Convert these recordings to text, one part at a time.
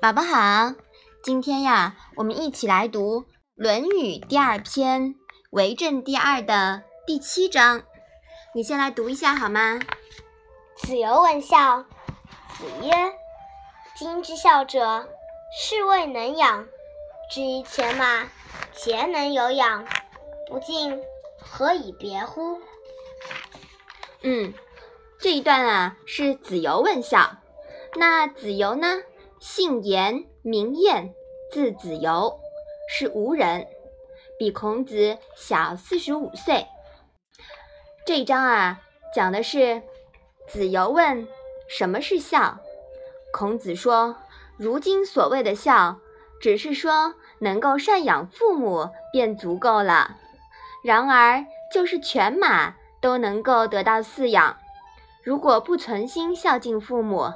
宝宝好，今天呀，我们一起来读《论语》第二篇《为政第二》的第七章。你先来读一下好吗？子游问孝，子曰：“今之孝者，是谓能养。至于犬马，皆能有养，不敬，何以别乎？”嗯，这一段啊是子游问孝。那子游呢，姓颜，名晏，字子游，是吴人，比孔子小四十五岁。这一章啊，讲的是子游问什么是孝。孔子说，如今所谓的孝，只是说能够赡养父母便足够了。然而，就是犬马。都能够得到饲养。如果不存心孝敬父母，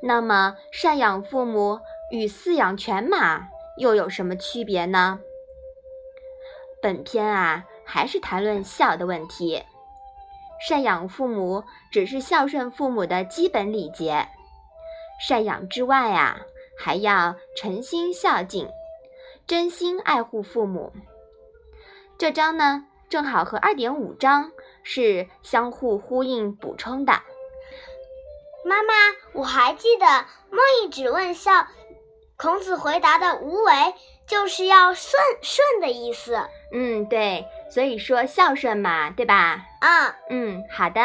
那么赡养父母与饲养犬马又有什么区别呢？本篇啊，还是谈论孝的问题。赡养父母只是孝顺父母的基本礼节。赡养之外啊，还要诚心孝敬，真心爱护父母。这章呢，正好和二点五章。是相互呼应、补充的。妈妈，我还记得孟懿只问孝，孔子回答的“无为”就是要顺顺的意思。嗯，对，所以说孝顺嘛，对吧？嗯嗯，好的，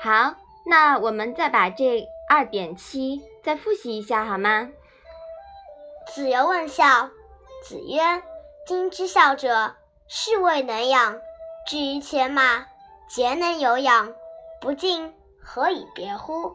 好，那我们再把这二点七再复习一下好吗？子游问孝，子曰：“今之孝者，是谓能养。至于犬马。”皆能有养，不敬，何以别乎？